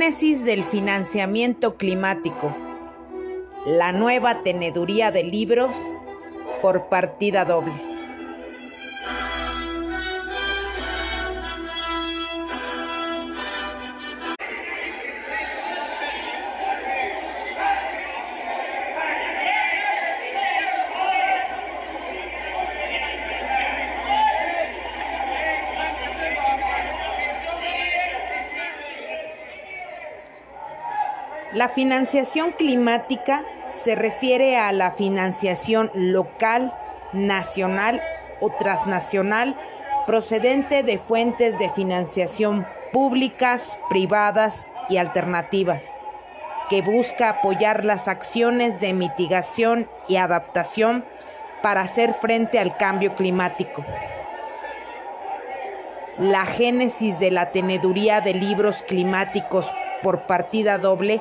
Génesis del financiamiento climático. La nueva teneduría de libros por partida doble. La financiación climática se refiere a la financiación local, nacional o transnacional procedente de fuentes de financiación públicas, privadas y alternativas, que busca apoyar las acciones de mitigación y adaptación para hacer frente al cambio climático. La génesis de la teneduría de libros climáticos por partida doble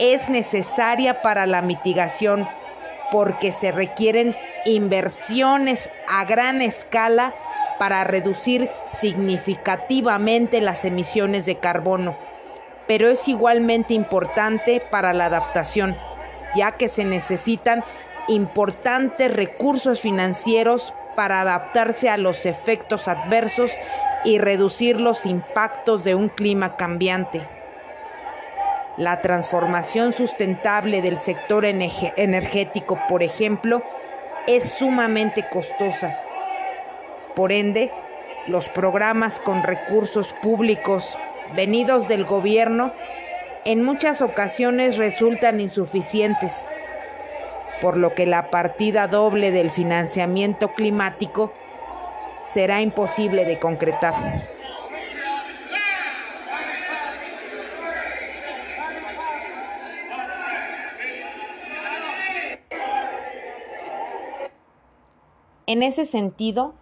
es necesaria para la mitigación porque se requieren inversiones a gran escala para reducir significativamente las emisiones de carbono, pero es igualmente importante para la adaptación, ya que se necesitan importantes recursos financieros para adaptarse a los efectos adversos y reducir los impactos de un clima cambiante. La transformación sustentable del sector energético, por ejemplo, es sumamente costosa. Por ende, los programas con recursos públicos venidos del gobierno en muchas ocasiones resultan insuficientes, por lo que la partida doble del financiamiento climático será imposible de concretar. En ese sentido,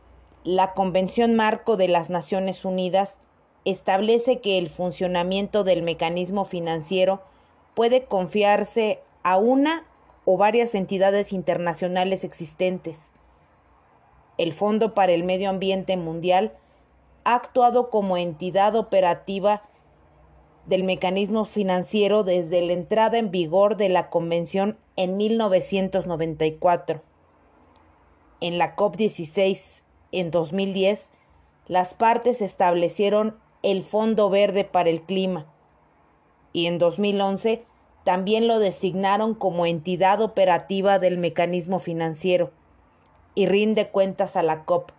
la Convención Marco de las Naciones Unidas establece que el funcionamiento del mecanismo financiero puede confiarse a una o varias entidades internacionales existentes. El Fondo para el Medio Ambiente Mundial ha actuado como entidad operativa del mecanismo financiero desde la entrada en vigor de la Convención en 1994 en la COP16 en 2010, las partes establecieron el Fondo Verde para el Clima y en 2011 también lo designaron como entidad operativa del mecanismo financiero y rinde cuentas a la COP,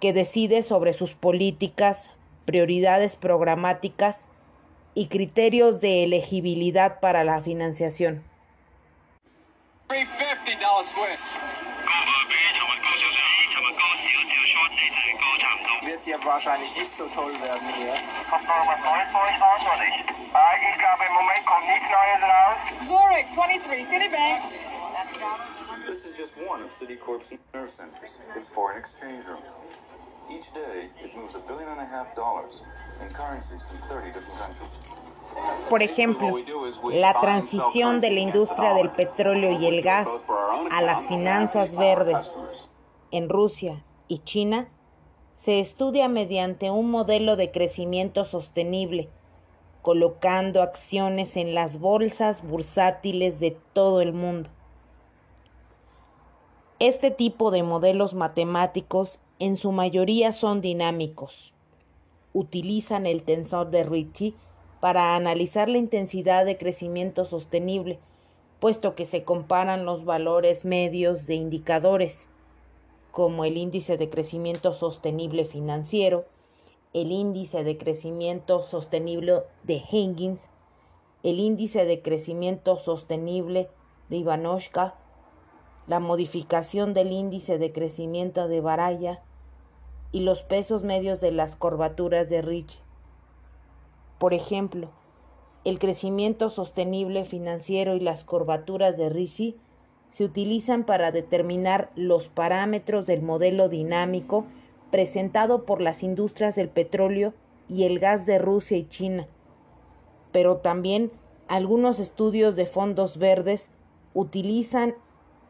que decide sobre sus políticas, prioridades programáticas y criterios de elegibilidad para la financiación. Wird wahrscheinlich nicht so toll werden hier. Ich glaube, im Moment kommt nichts Neues raus. Zurich, 23, Citibank. This is just one of Citicorp's nerve centers, its foreign exchange room. Each day, it moves a billion and a half dollars in currencies from 30 different countries. Por ejemplo, la transición de la industria del petróleo y el gas a las finanzas verdes en Rusia y China se estudia mediante un modelo de crecimiento sostenible, colocando acciones en las bolsas bursátiles de todo el mundo. Este tipo de modelos matemáticos en su mayoría son dinámicos. Utilizan el tensor de Ricci para analizar la intensidad de crecimiento sostenible, puesto que se comparan los valores medios de indicadores como el índice de crecimiento sostenible financiero, el índice de crecimiento sostenible de Higgins, el índice de crecimiento sostenible de Ivanoshka, la modificación del índice de crecimiento de Baraya y los pesos medios de las curvaturas de Rich. Por ejemplo, el crecimiento sostenible financiero y las curvaturas de Ricci se utilizan para determinar los parámetros del modelo dinámico presentado por las industrias del petróleo y el gas de Rusia y China. Pero también algunos estudios de fondos verdes utilizan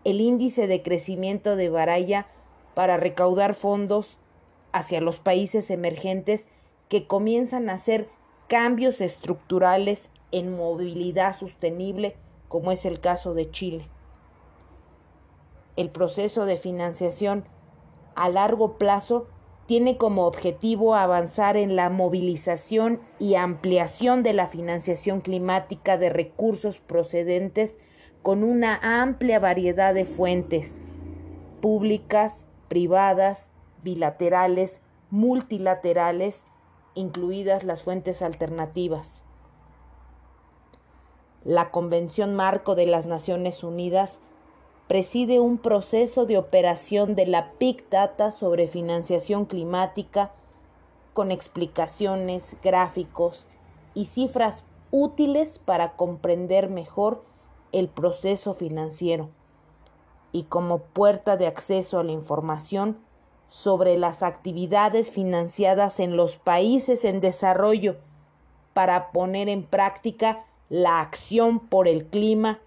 el índice de crecimiento de Baraya para recaudar fondos hacia los países emergentes que comienzan a ser cambios estructurales en movilidad sostenible, como es el caso de Chile. El proceso de financiación a largo plazo tiene como objetivo avanzar en la movilización y ampliación de la financiación climática de recursos procedentes con una amplia variedad de fuentes públicas, privadas, bilaterales, multilaterales, incluidas las fuentes alternativas. La Convención Marco de las Naciones Unidas preside un proceso de operación de la Big Data sobre financiación climática con explicaciones, gráficos y cifras útiles para comprender mejor el proceso financiero y como puerta de acceso a la información sobre las actividades financiadas en los países en desarrollo para poner en práctica la acción por el clima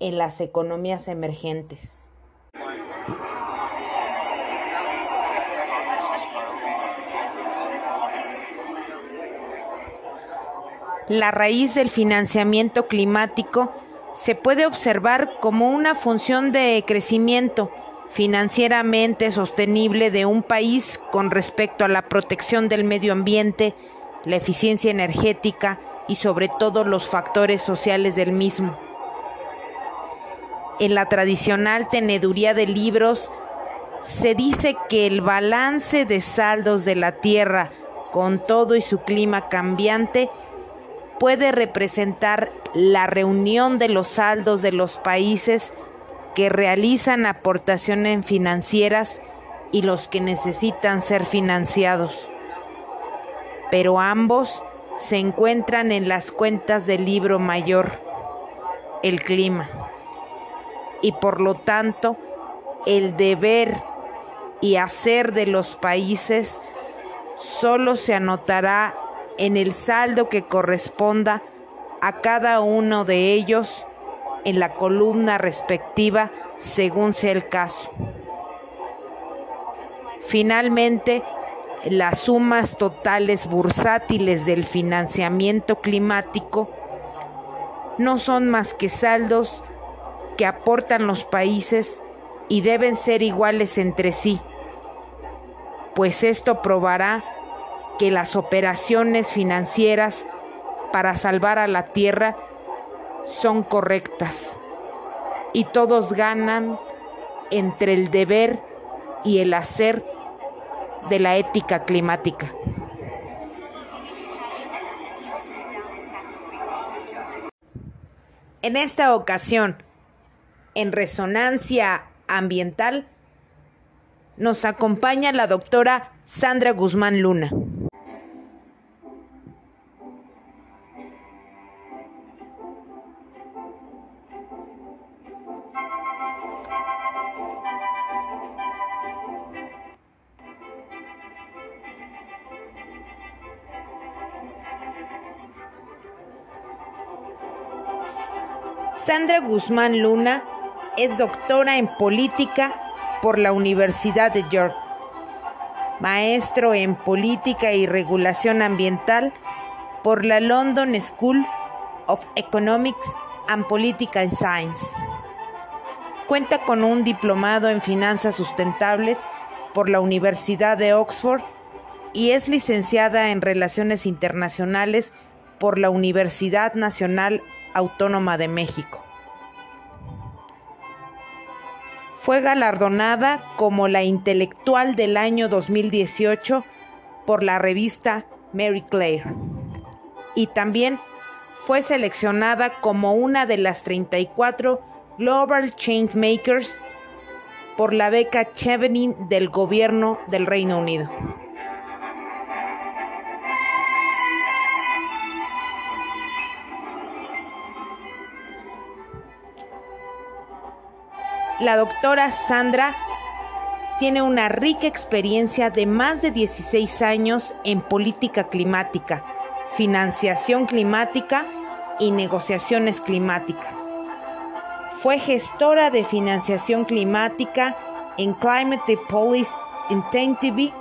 en las economías emergentes. La raíz del financiamiento climático se puede observar como una función de crecimiento financieramente sostenible de un país con respecto a la protección del medio ambiente, la eficiencia energética y sobre todo los factores sociales del mismo en la tradicional teneduría de libros se dice que el balance de saldos de la Tierra, con todo y su clima cambiante, puede representar la reunión de los saldos de los países que realizan aportaciones financieras y los que necesitan ser financiados. Pero ambos se encuentran en las cuentas del libro mayor, el clima y por lo tanto el deber y hacer de los países solo se anotará en el saldo que corresponda a cada uno de ellos en la columna respectiva según sea el caso. Finalmente, las sumas totales bursátiles del financiamiento climático no son más que saldos que aportan los países y deben ser iguales entre sí, pues esto probará que las operaciones financieras para salvar a la tierra son correctas y todos ganan entre el deber y el hacer de la ética climática. En esta ocasión, en resonancia ambiental, nos acompaña la doctora Sandra Guzmán Luna. Sandra Guzmán Luna es doctora en política por la Universidad de York, maestro en política y regulación ambiental por la London School of Economics and Political Science. Cuenta con un diplomado en finanzas sustentables por la Universidad de Oxford y es licenciada en Relaciones Internacionales por la Universidad Nacional Autónoma de México. Fue galardonada como la intelectual del año 2018 por la revista Mary Claire y también fue seleccionada como una de las 34 Global Changemakers por la beca Chevening del gobierno del Reino Unido. La doctora Sandra tiene una rica experiencia de más de 16 años en política climática, financiación climática y negociaciones climáticas. Fue gestora de financiación climática en Climate Policy Intensive.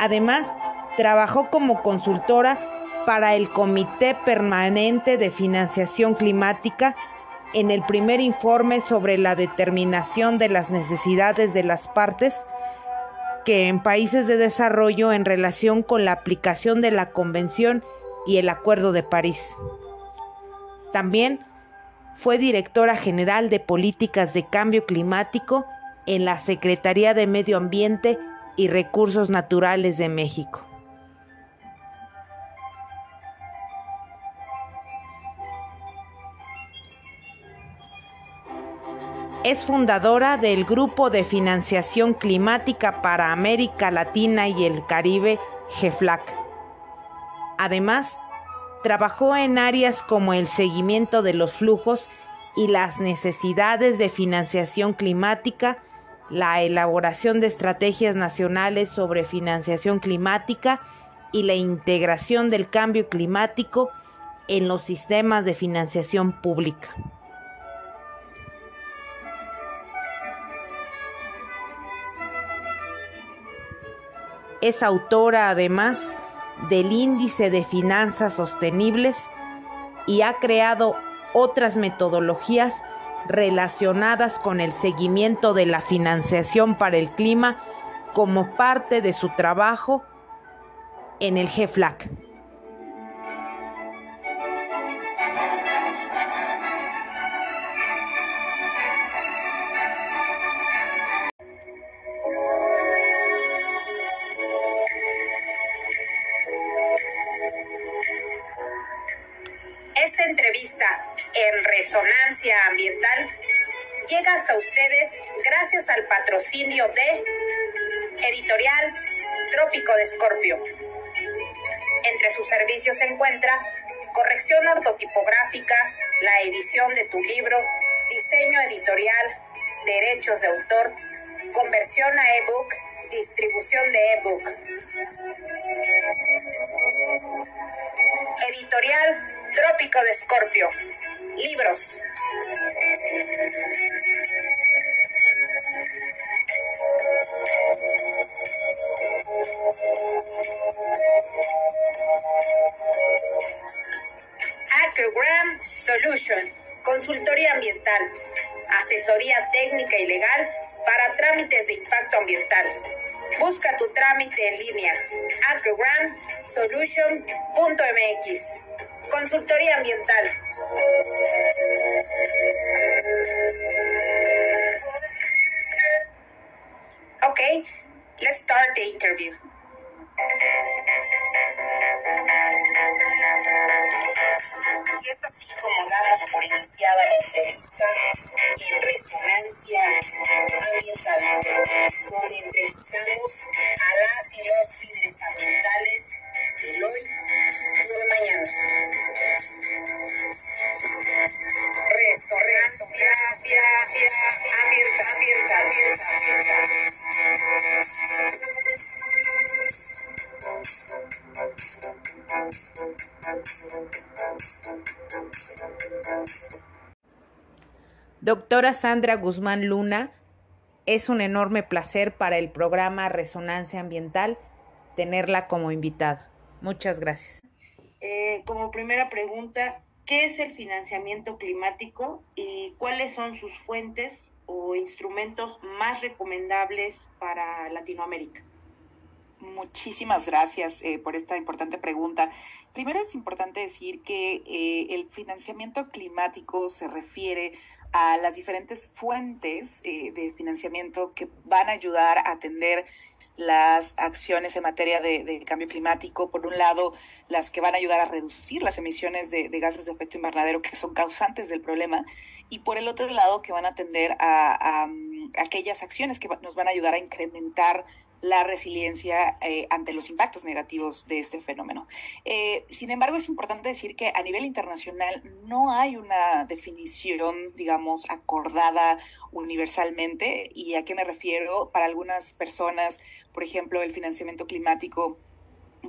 Además, trabajó como consultora para el Comité Permanente de Financiación Climática en el primer informe sobre la determinación de las necesidades de las partes que en países de desarrollo en relación con la aplicación de la Convención y el Acuerdo de París. También fue directora general de Políticas de Cambio Climático en la Secretaría de Medio Ambiente y Recursos Naturales de México. Es fundadora del Grupo de Financiación Climática para América Latina y el Caribe, GEFLAC. Además, trabajó en áreas como el seguimiento de los flujos y las necesidades de financiación climática, la elaboración de estrategias nacionales sobre financiación climática y la integración del cambio climático en los sistemas de financiación pública. Es autora además del índice de finanzas sostenibles y ha creado otras metodologías relacionadas con el seguimiento de la financiación para el clima como parte de su trabajo en el GFLAC. Corrección ortotipográfica, la edición de tu libro, diseño editorial, derechos de autor, conversión a ebook, distribución de ebook. Editorial Trópico de Escorpio. Libros. Asesoría técnica y legal para trámites de impacto ambiental. Busca tu trámite en línea, acrogramsolution.mx. Consultoría ambiental. Okay, let's start the interview. Y es así como damos por iniciada la entrevista en Resonancia Ambiental, donde entrevistamos a las y los líderes ambientales Doctora Sandra Guzmán Luna, es un enorme placer para el programa Resonancia Ambiental tenerla como invitada. Muchas gracias. Eh, como primera pregunta, ¿qué es el financiamiento climático y cuáles son sus fuentes o instrumentos más recomendables para Latinoamérica? Muchísimas gracias eh, por esta importante pregunta. Primero es importante decir que eh, el financiamiento climático se refiere a las diferentes fuentes eh, de financiamiento que van a ayudar a atender las acciones en materia de, cambio climático, por un lado, las que van a ayudar a reducir las emisiones de, gases de efecto invernadero que son causantes del problema, y por el otro lado, que van a atender a, a aquellas acciones que nos van a ayudar a incrementar la resiliencia eh, ante los impactos negativos de este fenómeno. Eh, sin embargo, es importante decir que a nivel internacional no hay una definición, digamos, acordada universalmente. ¿Y a qué me refiero? Para algunas personas, por ejemplo, el financiamiento climático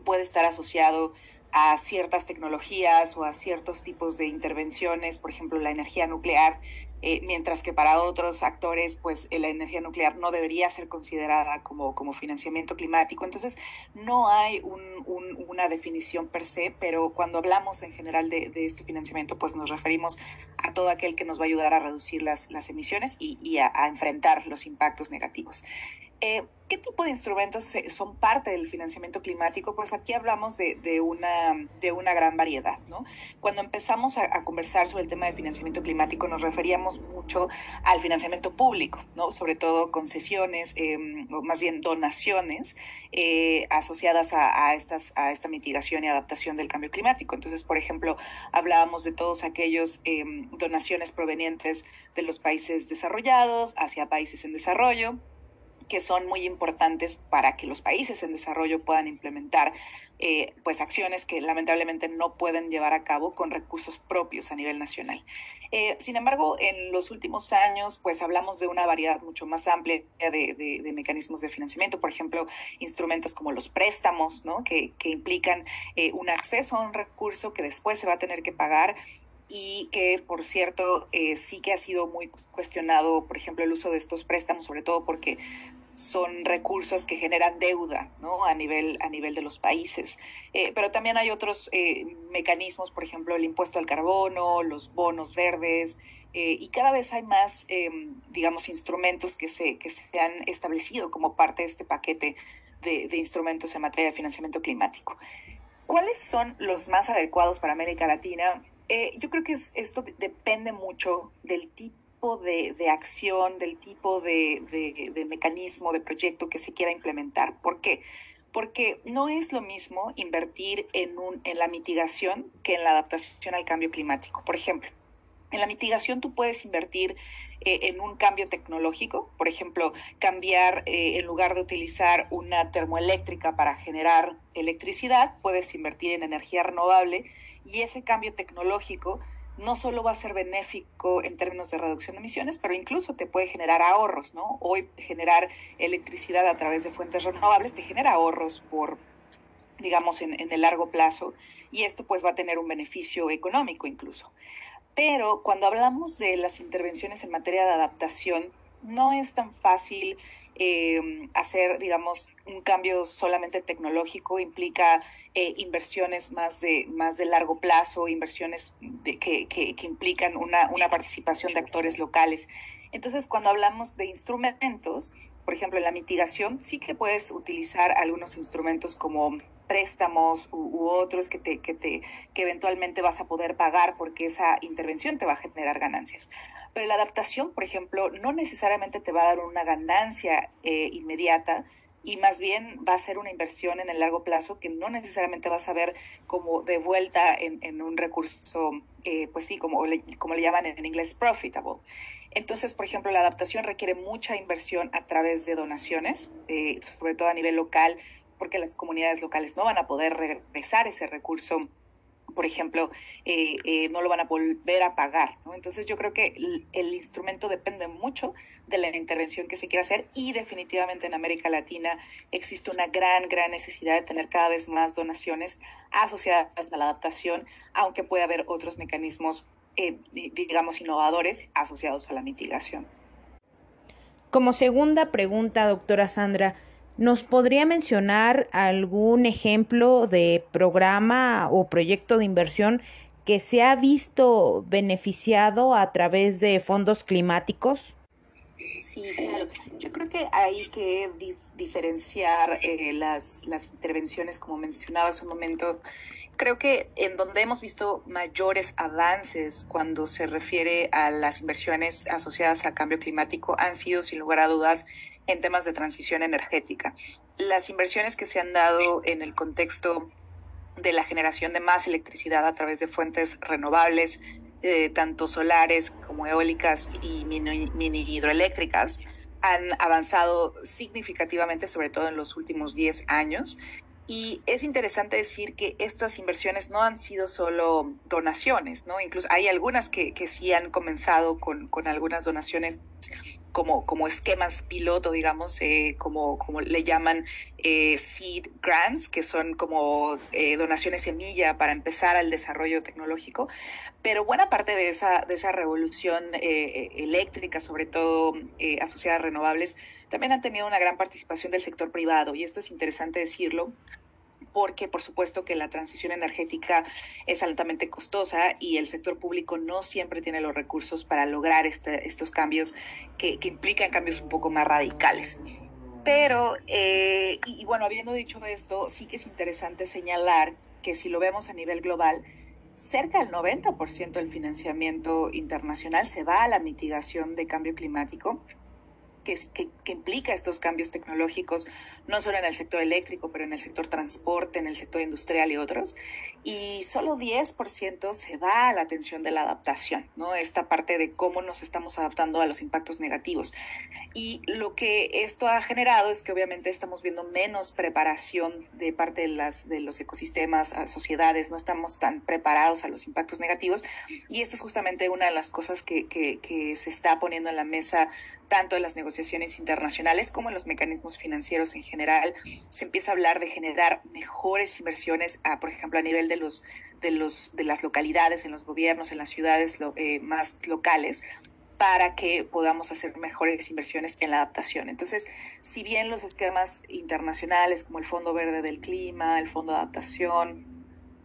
puede estar asociado a ciertas tecnologías o a ciertos tipos de intervenciones, por ejemplo, la energía nuclear, eh, mientras que para otros actores, pues la energía nuclear no debería ser considerada como, como financiamiento climático. Entonces, no hay una definición per se, pero cuando hablamos en general de, este financiamiento, pues nos referimos a todo aquel que nos va a ayudar a reducir las, las emisiones y, a enfrentar los impactos negativos. Eh, ¿Qué tipo de instrumentos son parte del financiamiento climático? Pues aquí hablamos de, una, de una gran variedad, ¿no? Cuando empezamos a, conversar sobre el tema de financiamiento climático nos referíamos mucho al financiamiento público, ¿no? Sobre todo concesiones, em, o más bien donaciones eh, asociadas a, estas, a esta mitigación y adaptación del cambio climático. Entonces, por ejemplo, hablábamos de todos aquellos em, donaciones provenientes de los países desarrollados hacia países en desarrollo que son muy importantes para que los países en desarrollo puedan implementar eh, pues acciones que lamentablemente no pueden llevar a cabo con recursos propios a nivel nacional. Eh, sin embargo, en los últimos años, pues hablamos de una variedad mucho más amplia de, mecanismos de financiamiento, por ejemplo, instrumentos como los préstamos, ¿no? que, implican eh, un acceso a un recurso que después se va a tener que pagar y que, por cierto, sí que ha sido muy cuestionado, por ejemplo, el uso de estos préstamos, sobre todo porque son recursos que generan deuda ¿no? a, nivel, a nivel de los países. Eh, pero también hay otros eh, mecanismos, por ejemplo, el impuesto al carbono, los bonos verdes, eh, y cada vez hay más, em, digamos, instrumentos que se, que se han establecido como parte de este paquete de, de instrumentos en materia de financiamiento climático. ¿Cuáles son los más adecuados para América Latina? yo creo que esto depende mucho del tipo de, acción, del tipo de, mecanismo, de proyecto que se quiera implementar. ¿Por qué? Porque no es lo mismo invertir en, la mitigación que en la adaptación al cambio climático. Por ejemplo, en la mitigación tú puedes invertir eh, en un cambio tecnológico, por ejemplo, cambiar, eh, en lugar de utilizar una termoeléctrica para generar electricidad, puedes invertir en energía renovable y ese cambio tecnológico no solo va a ser benéfico en términos de reducción de emisiones, pero incluso te puede generar ahorros, ¿no? Hoy generar electricidad a través de fuentes renovables te genera ahorros por digamos, en, en el largo plazo, y esto pues va a tener un beneficio económico incluso. Pero cuando hablamos de las intervenciones en materia de adaptación, no es tan fácil eh, hacer, digamos, un cambio solamente tecnológico implica eh, inversiones más de, más de largo plazo, inversiones que, que, implican una, una participación de actores locales. Entonces, cuando hablamos de instrumentos, por ejemplo, en la mitigación, sí que puedes utilizar algunos instrumentos como préstamos u, otros que, te, que, te, que eventualmente vas a poder pagar porque esa intervención te va a generar ganancias. Pero la adaptación, por ejemplo, no necesariamente te va a dar una ganancia eh, inmediata y más bien va a ser una inversión en el largo plazo que no necesariamente vas a ver como de vuelta en, un recurso, eh, pues sí, como le, como le llaman en inglés, profitable. Entonces, por ejemplo, la adaptación requiere mucha inversión a través de donaciones, eh, sobre todo a nivel local, porque las comunidades locales no van a poder regresar ese recurso por ejemplo, eh, eh, no lo van a volver a pagar. ¿no? Entonces yo creo que el, instrumento depende mucho de la intervención que se quiera hacer y definitivamente en América Latina existe una gran, gran necesidad de tener cada vez más donaciones asociadas a la adaptación, aunque puede haber otros mecanismos, eh, digamos, innovadores asociados a la mitigación. Como segunda pregunta, doctora Sandra, ¿Nos podría mencionar algún ejemplo de programa o proyecto de inversión que se ha visto beneficiado a través de fondos climáticos? Sí, Yo creo que hay que diferenciar eh, las, las intervenciones, como mencionaba hace un momento. Creo que en donde hemos visto mayores avances cuando se refiere a las inversiones asociadas al cambio climático han sido, sin lugar a dudas, en temas de transición energética. Las inversiones que se han dado en el contexto de la generación de más electricidad a través de fuentes renovables, eh, tanto solares como eólicas y mini, mini, hidroeléctricas, han avanzado significativamente, sobre todo en los últimos 10 años. Y es interesante decir que estas inversiones no han sido solo donaciones, ¿no? Incluso hay algunas que, que sí han comenzado con, con algunas donaciones como, como esquemas piloto, digamos, eh, como, como le llaman eh, seed grants, que son como eh, donaciones semilla para empezar al desarrollo tecnológico. Pero buena parte de esa, de esa revolución eléctrica, sobre todo asociada a renovables, también ha tenido una gran participación del sector privado. Y esto es interesante decirlo porque por supuesto que la transición energética es altamente costosa y el sector público no siempre tiene los recursos para lograr este, estos cambios que, implican cambios un poco más radicales. Pero, eh, y, bueno, habiendo dicho esto, sí que es interesante señalar que si lo vemos a nivel global, cerca del 90% del financiamiento internacional se va a la mitigación de cambio climático, que, que, implica estos cambios tecnológicos no solo en el sector eléctrico, pero en el sector transporte, en el sector industrial y otros. Y solo 10% se va a la atención de la adaptación, ¿no? Esta parte de cómo nos estamos adaptando a los impactos negativos. Y lo que esto ha generado es que obviamente estamos viendo menos preparación de parte de, las, de los ecosistemas, sociedades, no estamos tan preparados a los impactos negativos. Y esta es justamente una de las cosas que, que, que se está poniendo en la mesa tanto en las negociaciones internacionales como en los mecanismos financieros en general general se empieza a hablar de generar mejores inversiones, por ejemplo, a nivel de los de los de las localidades, en los gobiernos, en las ciudades eh, más locales para que podamos hacer mejores inversiones en la adaptación. Entonces, si bien los esquemas internacionales como el Fondo Verde del Clima, el Fondo de Adaptación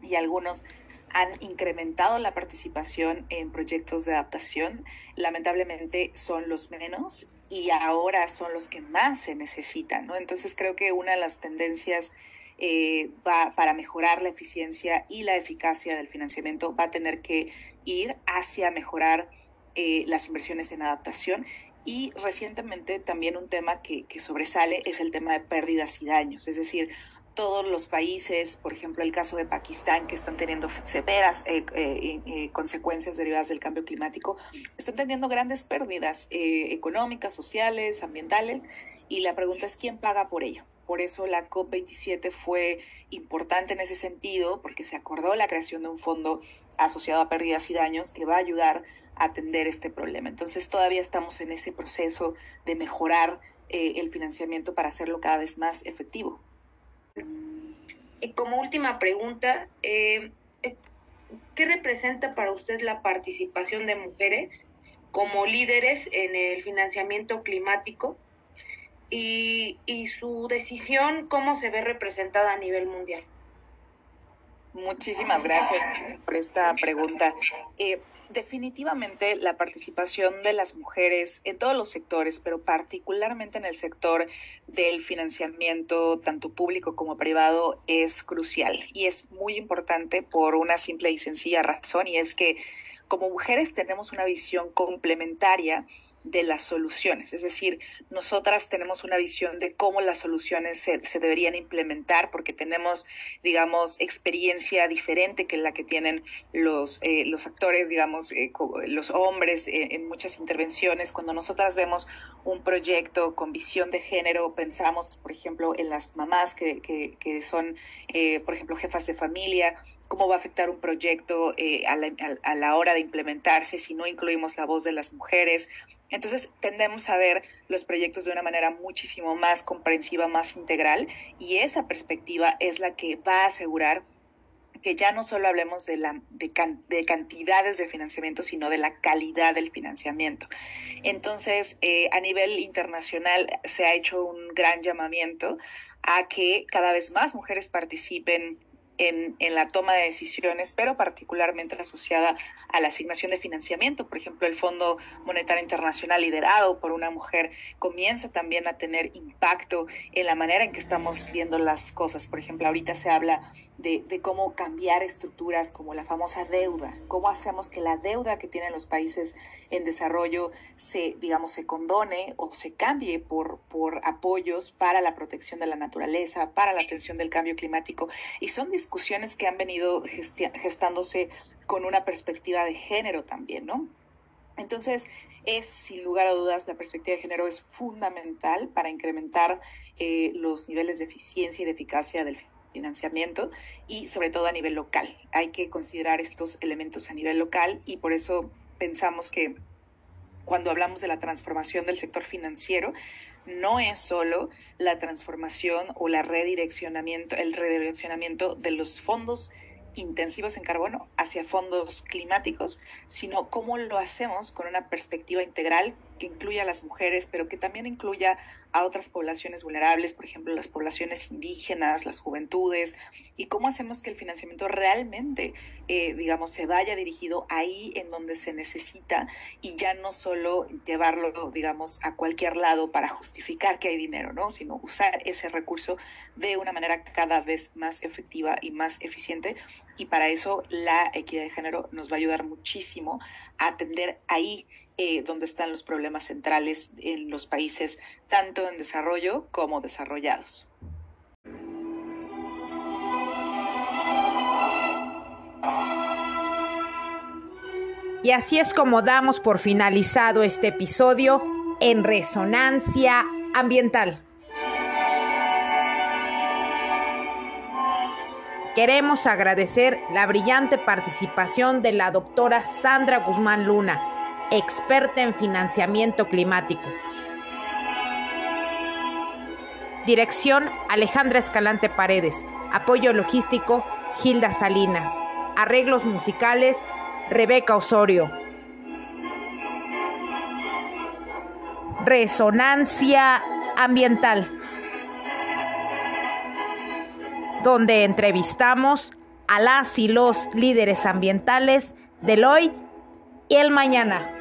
y algunos han incrementado la participación en proyectos de adaptación, lamentablemente son los menos y ahora son los que más se necesitan, ¿no? Entonces creo que una de las tendencias eh, va, para mejorar la eficiencia y la eficacia del financiamiento va a tener que ir hacia mejorar eh, las inversiones en adaptación y recientemente también un tema que, que, sobresale es el tema de pérdidas y daños, es decir, todos los países, por ejemplo el caso de Pakistán, que están teniendo severas eh, eh, eh, consecuencias derivadas del cambio climático, están teniendo grandes pérdidas económicas, sociales, ambientales, y la pregunta es quién paga por ello. Por eso la COP27 fue importante en ese sentido, porque se acordó la creación de un fondo asociado a pérdidas y daños que va a ayudar a atender este problema. Entonces todavía estamos en ese proceso de mejorar el financiamiento para hacerlo cada vez más efectivo. Y como última pregunta, eh, eh, ¿qué representa para usted la participación de mujeres como líderes en el financiamiento climático y, su decisión, cómo se ve representada a nivel mundial? Muchísimas gracias por esta pregunta. Eh, definitivamente la participación de las mujeres en todos los sectores, pero particularmente en el sector del financiamiento, tanto público como privado, es crucial y es muy importante por una simple y sencilla razón, y es que como mujeres tenemos una visión complementaria de las soluciones. Es decir, nosotras tenemos una visión de cómo las soluciones se, deberían implementar porque tenemos, digamos, experiencia diferente que la que tienen los, eh, los actores, digamos, eh, los hombres eh, en muchas intervenciones. Cuando nosotras vemos un proyecto con visión de género, pensamos, por ejemplo, en las mamás que, que, que son, por ejemplo, jefas de familia cómo va a afectar un proyecto a, la, a, la, hora de implementarse si no incluimos la voz de las mujeres, entonces tendemos a ver los proyectos de una manera muchísimo más comprensiva, más integral y esa perspectiva es la que va a asegurar que ya no solo hablemos de, la, de, cantidades de financiamiento, sino de la calidad del financiamiento. Entonces, eh, a nivel internacional se ha hecho un gran llamamiento a que cada vez más mujeres participen en, la toma de decisiones, pero particularmente asociada a la asignación de financiamiento. Por ejemplo, el Fondo Monetario Internacional, liderado por una mujer, comienza también a tener impacto en la manera en que estamos viendo las cosas. Por ejemplo, ahorita se habla de, cómo cambiar estructuras como la famosa deuda, cómo hacemos que la deuda que tienen los países en desarrollo se, digamos, se condone o se cambie por, por apoyos para la protección de la naturaleza, para la atención del cambio climático. Y son discusiones que han venido gestándose con una perspectiva de género también, ¿no? Entonces, es sin lugar a dudas, la perspectiva de género es fundamental para incrementar eh, los niveles de eficiencia y de eficacia del financiamiento y sobre todo a nivel local. Hay que considerar estos elementos a nivel local y por eso pensamos que cuando hablamos de la transformación del sector financiero, no es solo la transformación o el redireccionamiento de los fondos intensivos en carbono hacia fondos climáticos, sino cómo lo hacemos con una perspectiva integral que incluya a las mujeres, pero que también incluya a otras poblaciones vulnerables, por ejemplo, las poblaciones indígenas, las juventudes, y cómo hacemos que el financiamiento realmente, eh, digamos, se vaya dirigido ahí en donde se necesita y ya no solo llevarlo, digamos, a cualquier lado para justificar que hay dinero, ¿no? Sino usar ese recurso de una manera cada vez más efectiva y más eficiente. Y para eso la equidad de género nos va a ayudar muchísimo a atender ahí eh, donde están los problemas centrales en los países, tanto en desarrollo como desarrollados. Y así es como damos por finalizado este episodio en Resonancia Ambiental. Queremos agradecer la brillante participación de la doctora Sandra Guzmán Luna, experta en financiamiento climático. Dirección Alejandra Escalante Paredes. Apoyo logístico Gilda Salinas. Arreglos musicales Rebeca Osorio. Resonancia ambiental. Donde entrevistamos a las y los líderes ambientales del hoy y el mañana.